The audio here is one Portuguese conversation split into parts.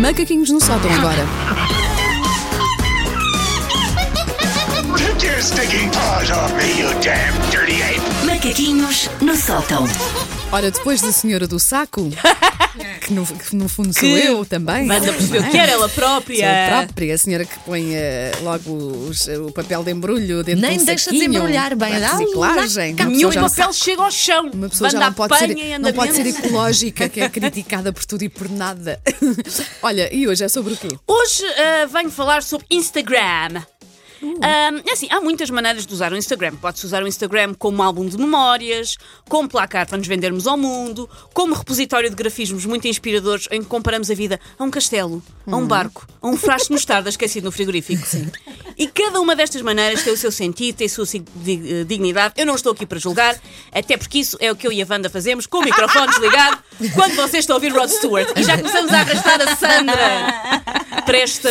Macaquinhos no sótão agora. Macaquinhos no sótão. Ora, depois da senhora do saco, que no, que no fundo sou Que eu também. Manda perceber o que era ela própria. Sou a própria, a senhora que põe eh, logo os- o papel de embrulho dentro Nem de um deixa de saquinho embrulhar bem. para a reciclagem. dá- Uma Nenhum pessoa já papel chega ao chão. Uma pessoa já Banda não pode, ser, apanha em não pode ser andamento. ecológica, que é criticada por tudo e por nada. Olha, e hoje é sobre o quê? Hoje ah, venho falar sobre Instagram. É assim, há muitas maneiras de usar o Instagram. Pode-se usar o Instagram como álbum de memórias, como placar para nos vendermos ao mundo, como repositório de grafismos muito inspiradores em que comparamos a vida a um castelo, a um barco, a um frasco de mostarda esquecido no frigorífico. E cada uma destas maneiras tem o seu sentido, tem a sua eh, dignidade. Eu não estou aqui para julgar, até porque isso é o que eu e a Wanda fazemos, com o microfone desligado, quando vocês estão a ouvir Rod Stewart. E já começamos a arrastar a Sandra para esta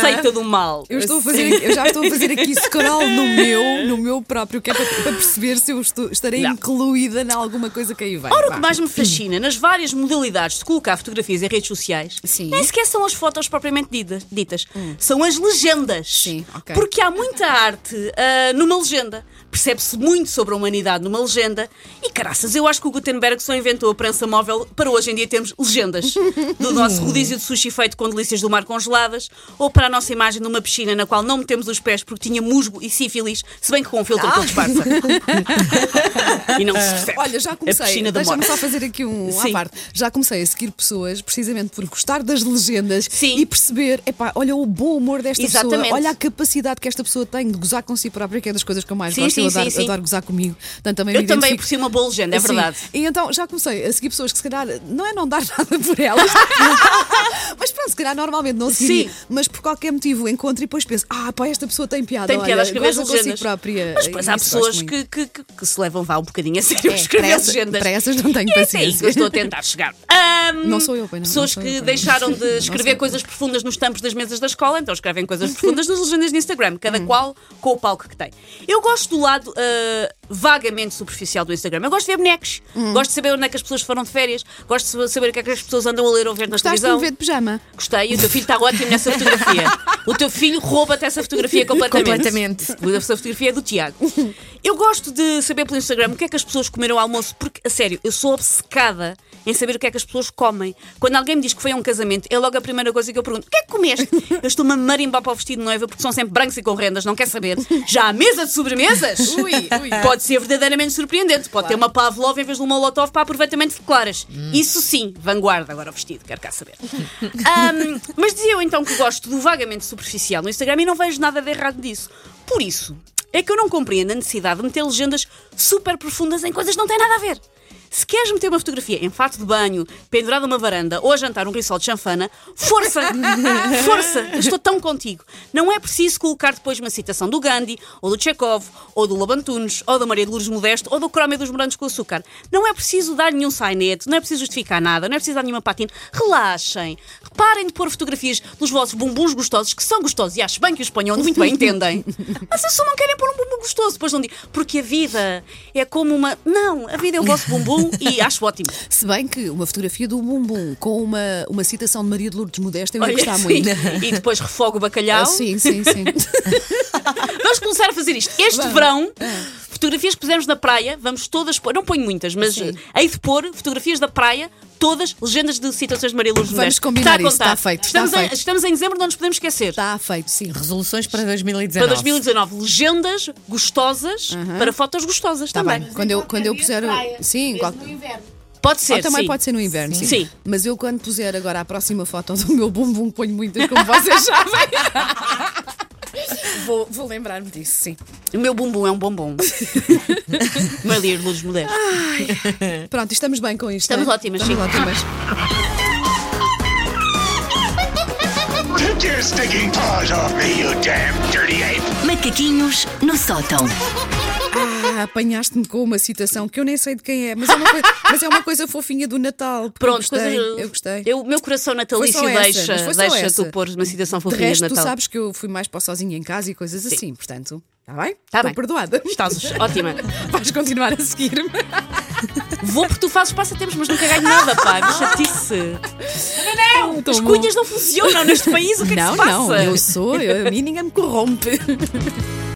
seita do mal. Eu, estou a fazer, eu já estou a fazer aqui scroll no meu, no meu próprio, que é para, para perceber se eu estou- estarei Não. incluída em alguma coisa que aí vem. Ora, o que mais me fascina nas várias modalidades de colocar fotografias em redes sociais Sim. nem sequer são as fotos propriamente dita- ditas, são as legendas. Sim, ok. Porque há muita arte ah, numa legenda. Percebe-se muito sobre a humanidade numa legenda e, caraças, eu acho que o Gutenberg só inventou a prensa móvel para hoje em dia termos legendas. Do nosso rodízio de sushi feito com delícias do mar congeladas ou para a nossa imagem numa piscina na qual não metemos os pés porque tinha musgo e sífilis, se bem que com um filtro que ele disfarça. e não se percebe. Olha, já comecei. Deixa-me só fazer aqui um à Sim. parte. Já comecei a seguir pessoas precisamente por gostar das legendas Sim. e perceber, epá, olha o bom humor desta Exatamente. pessoa, olha a capacidade que esta pessoa tem de gozar com si própria, que é das coisas que eu mais Sim, gosto. sim, eu adoro, sim, adoro gozar comigo. Portanto, também Eu também identifico. aprecio uma boa legenda, é verdade. E então já comecei a seguir pessoas que se calhar não é não dar nada por elas, mas pronto, se calhar normalmente não seguiria, Sim. mas por qualquer motivo encontro e depois penso, ah, pá, esta pessoa tem piada. Tem piada a escrever consigo legendas. própria. Mas depois há isso pessoas que, que, que- que se levam vá um bocadinho a sério a É, escrever essa- legendas. para essas não tenho E é até aí paciência. que eu estou a tentar chegar. Ahm, Não sou eu, pois não, Pessoas não que eu, não. deixaram de Não escrever coisas profundas nos tampos das mesas da escola, então escrevem coisas profundas nas legendas de Instagram, cada Hum. qual com o palco que tem. Eu gosto do lado ah, vagamente superficial do Instagram. Eu gosto de ver bonecos, Hum. gosto de saber onde é que as pessoas foram de férias, gosto de saber o que é que as pessoas andam a ler ou ver na Gostaste de televisão. ver de pijama? Gostei, o teu filho está ótimo nessa fotografia. O teu filho rouba-te essa fotografia completamente. Completamente. Essa fotografia é do Tiago. Eu gosto de saber pelo Instagram o que é que as pessoas comeram ao almoço, porque, a sério, eu sou obcecada em saber o que é que as pessoas comem. Quando alguém me diz que foi a um casamento, é logo a primeira coisa que eu pergunto: o que é que comeste? Eu estou-me a marimbar para o vestido de noiva porque são sempre brancos e com rendas, não quer saber. Já a mesa de sobremesas? Ui, ui. Pode ser verdadeiramente surpreendente. Pode ter uma Pavlov em vez de um Molotov para aproveitamento de claras. Isso sim, vanguarda. Agora o vestido, quero cá saber. Ahm, mas dizia eu então que gosto do vagamente superficial no Instagram e não vejo nada de errado disso. Por isso, é que eu não compreendo a necessidade de meter legendas super profundas em coisas que não têm nada a ver. Se queres meter uma fotografia em fato de banho, pendurada numa varanda ou a jantar um risol de chanfana, força! força! Estou tão contigo. Não é preciso colocar depois uma citação do Gandhi, ou do Chekhov, ou do Lobantunes, ou da Maria de Lourdes Modesto, ou do Crómia dos Morangos com Açúcar. Não é preciso dar nenhum sainete, não é preciso justificar nada, não é preciso dar nenhuma patina. Relaxem. Reparem de pôr fotografias dos vossos bumbuns gostosos, que são gostosos, e acho bem que os espanhóis muito bem entendem. Mas se só não querem pôr um bumbum gostoso, depois não digam. Porque a vida é como uma. Não, a vida é o vosso bumbum e acho ótimo. Se bem que uma fotografia do bumbum com uma, uma citação de Maria de Lourdes Modesta eu ia Olha, gostar sim. muito. E depois refogo o bacalhau. Ah, sim, sim, sim. Vamos começar a fazer isto. Este verão, fotografias que pusemos na praia, vamos todas pôr, não ponho muitas, mas Sim. eh, hei de pôr fotografias da praia, todas legendas de citações de Maria Lourdes Vamos combinar está isso, contar. está feito, está Estamos, feito. Em, estamos em dezembro, não nos podemos esquecer. Está feito, sim. Resoluções para Para 2019. 2019, legendas gostosas para fotos gostosas Está também. Bem. Quando eu, quando eu puser. o- Sim, qual- no inverno. Pode ser. Ou também sim. pode ser no inverno, sim. Sim. Mas eu, quando puser agora a próxima foto do meu bumbum, ponho muitas, como vocês sabem. Vou, vou lembrar-me disso, sim. O meu bumbum é um bombom. Maria Lourdes Modesto. Pronto, estamos bem com isto. Estamos não é? ótimas, Estamos sim. ótimas. Take your stinking paws off me, you damn dirty ape! Macaquinhos no sótão. Ah, apanhaste-me com uma citação que eu nem sei de quem é, mas é uma coisa, mas é uma coisa fofinha do Natal. Pronto, eu gostei. coisas- eu gostei. Eu, meu coração natalício essa, deixa, deixa essa. tu pôr uma citação de fofinha de, resto, tu Natal. sabes que eu fui mais para sozinha em casa e coisas assim, portanto, está bem? Tá Estou bem. perdoada. Estás ótima. Vais continuar a seguir-me. Vou porque tu fazes passatempos, mas nunca ganho nada, pá. Que chatice. Não, Tão As cunhas não funcionam neste país. O que é que Não, se passa? não, eu sou, eu, a mim ninguém me corrompe.